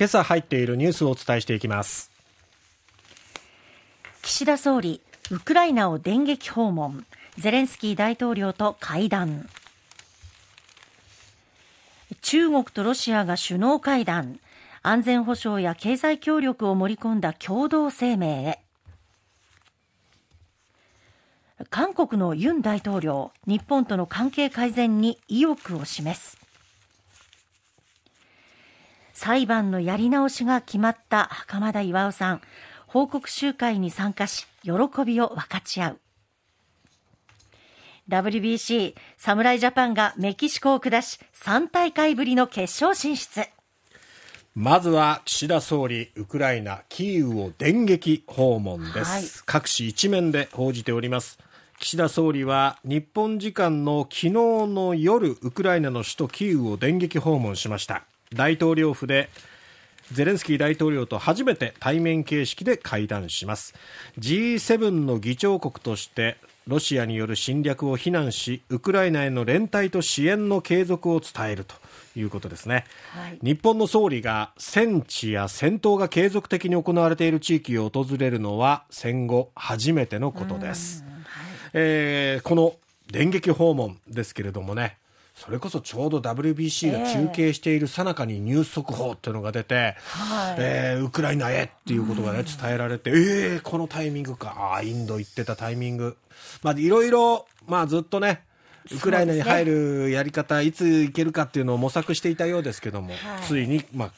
今朝入っているニュースをお伝えしていきます。岸田総理ウクライナを電撃訪問。ゼレンスキー大統領と会談。中国とロシアが首脳会談。安全保障や経済協力を盛り込んだ共同声明へ。韓国のユン大統領日本との関係改善に意欲を示す。裁判のやり直しが決まった袴田巌さん。報告集会に参加し喜びを分かち合う。WBC 侍ジャパンがメキシコを下し3大会ぶりの決勝進出。まずは岸田総理ウクライナキーウを電撃訪問です、はい、各紙一面で報じております。岸田総理は日本時間の昨日の夜ウクライナの首都キーウを電撃訪問しました大統領府でゼレンスキー大統領と初めて対面形式で会談します。G7 の議長国としてロシアによる侵略を非難しウクライナへの連帯と支援の継続を伝えるということですね、はい、日本の総理が戦地や戦闘が継続的に行われている地域を訪れるのは戦後初めてのことです、えー、この電撃訪問ですけれどもねそれこそちょうど WBC が中継しているさなかにニュース速報っていうのが出て、えー、えー、ウクライナへっていうことがね、伝えられて、えー、このタイミングか、ああ、インド行ってたタイミング。まあ、いろいろ、まあ、ずっとね、ウクライナに入るやり方、ね、いつ行けるかっていうのを模索していたようですけども、はい、ついに、まあ、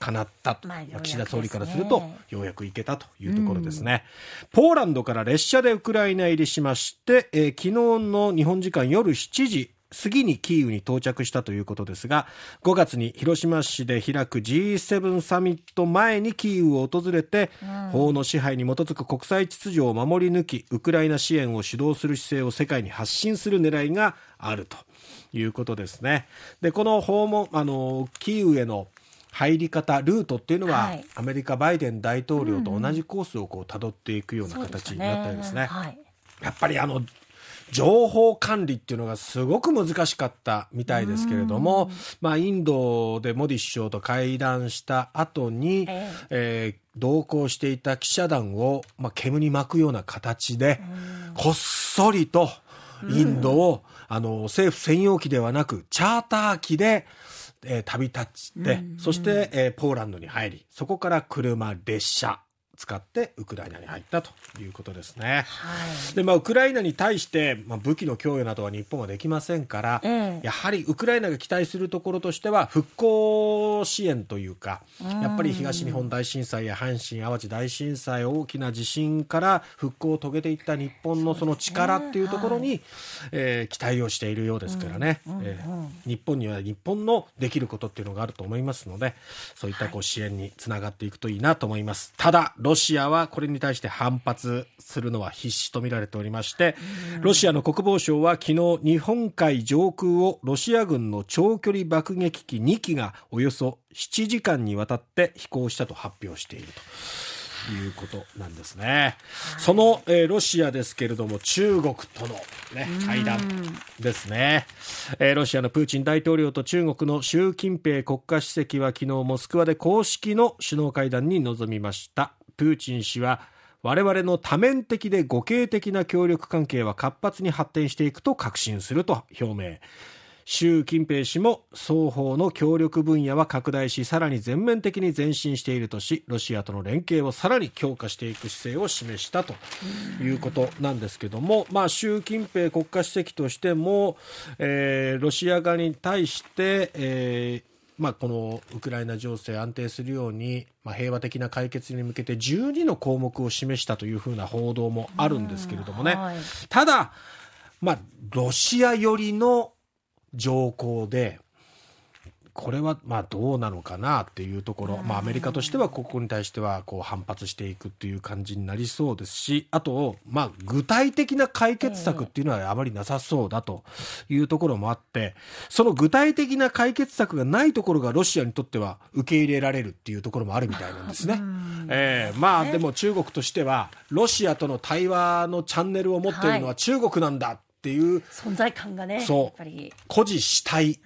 叶ったと、まあ、岸田総理からすると、ようやく行けたというところですね、うん、ポーランドから列車でウクライナ入りしまして、えー、昨日の日本時間夜7時過ぎにキーウに到着したということですが5月に広島市で開く G7 サミット前にキーウを訪れて、うん、法の支配に基づく国際秩序を守り抜きウクライナ支援を主導する姿勢を世界に発信する狙いがあるということですね。でこの訪問あのキーウへの入り方、ルートっていうのは、はい、アメリカ、バイデン大統領と同じコースをこう辿っていくような形になったりですね。はい、やっぱりあの情報管理っていうのがすごく難しかったみたいですけれども、まあ、インドでモディ首相と会談した後に、ええ。ー、同行していた記者団を、まあ、煙に巻くような形で、こっそりとインドを、あの政府専用機ではなくチャーター機で、えー、旅立って、そして、えー、ポーランドに入りそこから車列車使ってウクライナに入ったということですね。はい、でまあ、ウクライナに対して、まあ、武器の供与などは日本はできませんから、えやはりウクライナが期待するところとしては復興支援というかやっぱり東日本大震災や阪神・淡路大震災大きな地震から復興を遂げていった日本のその力っていうところに、ねはい、えー、期待をしているようですからね、うんうんうん、えー、日本には日本のできることっていうのがあると思いますのでそういったこう支援につながっていくといいなと思います。ただロシアはこれに対して反発するのは必至と見られておりまして、ロシアの国防省は昨日、日本海上空をロシア軍の長距離爆撃機2機がおよそ7時間にわたって飛行したと発表していると。いうことなんですね。その、えー、ロシアですけれども、中国との、ね、会談ですね、えー、ロシアのプーチン大統領と中国の習近平国家主席は昨日モスクワで公式の首脳会談に臨みました。プーチン氏は我々の多面的で互恵的な協力関係は活発に発展していくと確信すると表明。習近平氏も双方の協力分野は拡大しさらに全面的に前進しているとしロシアとの連携をさらに強化していく姿勢を示したということなんですけども、まあ、習近平国家主席としても、えー、ロシア側に対して、えーまあ、このウクライナ情勢安定するように、まあ、平和的な解決に向けて12の項目を示したというふうな報道もあるんですけれどもね、はい、ただ、まあ、ロシア寄りの条項で、これはまあどうなのかなっていうところ、まあ、アメリカとしてはここに対してはこう反発していくっていう感じになりそうですしあと、まあ、具体的な解決策っていうのはあまりなさそうだというところもあってその具体的な解決策がないところがロシアにとっては受け入れられるっていうところもあるみたいなんですね。えー、まあでも中国としてはロシアとの対話のチャンネルを持っているのは中国なんだっていう、存在感がねそう。誇示したい。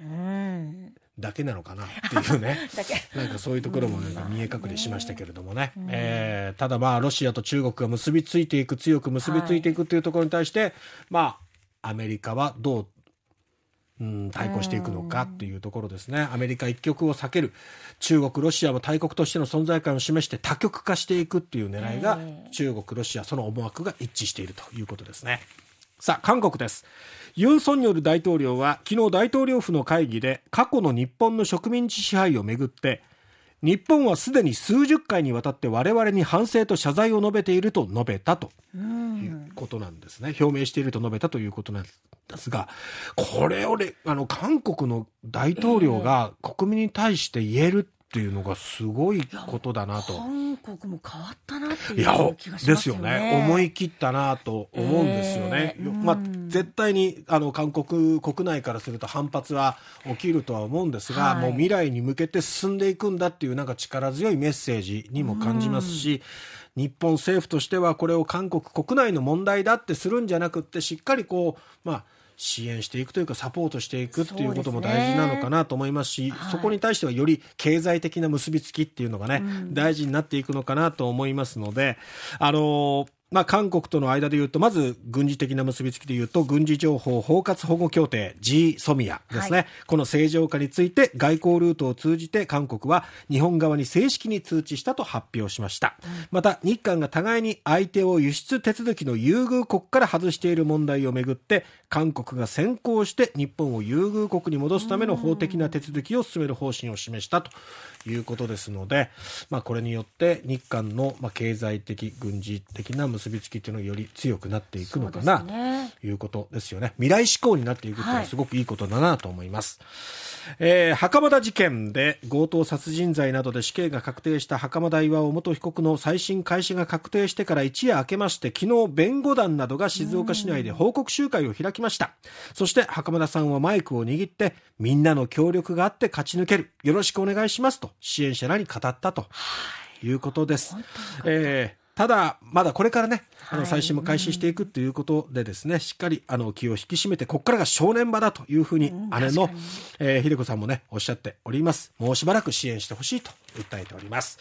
うんだけなのかなっていうね なんかそういうところもなんか見え隠れしましたけれどもね、えー、ただまあロシアと中国が結びついていく強く結びついていくっていうところに対して、はい、まあアメリカはどううん、対抗していくのかっていうところですね。アメリカ一極を避ける。中国、ロシアも大国としての存在感を示して多極化していくっていう狙いが、中国、ロシア、その思惑が一致しているということですね。さあ、韓国です。ユン・ソンニョル大統領は昨日大統領府の会議で過去の日本の植民地支配をめぐって日本はすでに数十回にわたって我々に反省と謝罪を述べていると述べたということなんですね。表明していると述べたということなんですが、これをあの韓国の大統領が国民に対して言えるっていうのがすごいことだなと。韓国も変わったなっていう気がしますよね。ですよね。思い切ったなと思うんですよね。えー、まあ、絶対にあの韓国国内からすると反発は起きるとは思うんですが、はい、もう未来に向けて進んでいくんだっていうなんか力強いメッセージにも感じますし、日本政府としてはこれを韓国国内の問題だってするんじゃなくってしっかりこう、まあ、支援していくというかサポートしていくっていうことも大事なのかなと思いますしそこに対してはより経済的な結びつきっていうのがね、うん、大事になっていくのかなと思いますのであのーまあ、韓国との間で言うと、まず軍事的な結びつきで言うと、軍事情報包括保護協定 G ソミアですね、はい、この正常化について外交ルートを通じて韓国は日本側に正式に通知したと発表しました。うん、また、日韓が互いに相手を輸出手続きの優遇国から外している問題をめぐって、韓国が先行して日本を優遇国に戻すための法的な手続きを進める方針を示したということですので、まあ、これによって日韓のまあ経済的、軍事的な結びつきっていうのがより強くなっていくのかな、ということですよね。未来志向になっていくっていうのはすごくいいことだなと思います。はいえー、袴田事件で強盗殺人罪などで死刑が確定した袴田巌元被告の再審開始が確定してから一夜明けまして昨日弁護団などが静岡市内で報告集会を開きました。そして袴田さんはマイクを握ってみんなの協力があって勝ち抜ける。よろしくお願いしますと支援者らに語ったということです、えーただ、まだこれからね、あの、再審も開始していくということでですね、しっかり、あの、気を引き締めて、ここからが正念場だというふうに、姉の、えー、秀子さんもね、おっしゃっております。もうしばらく支援してほしいと訴えております。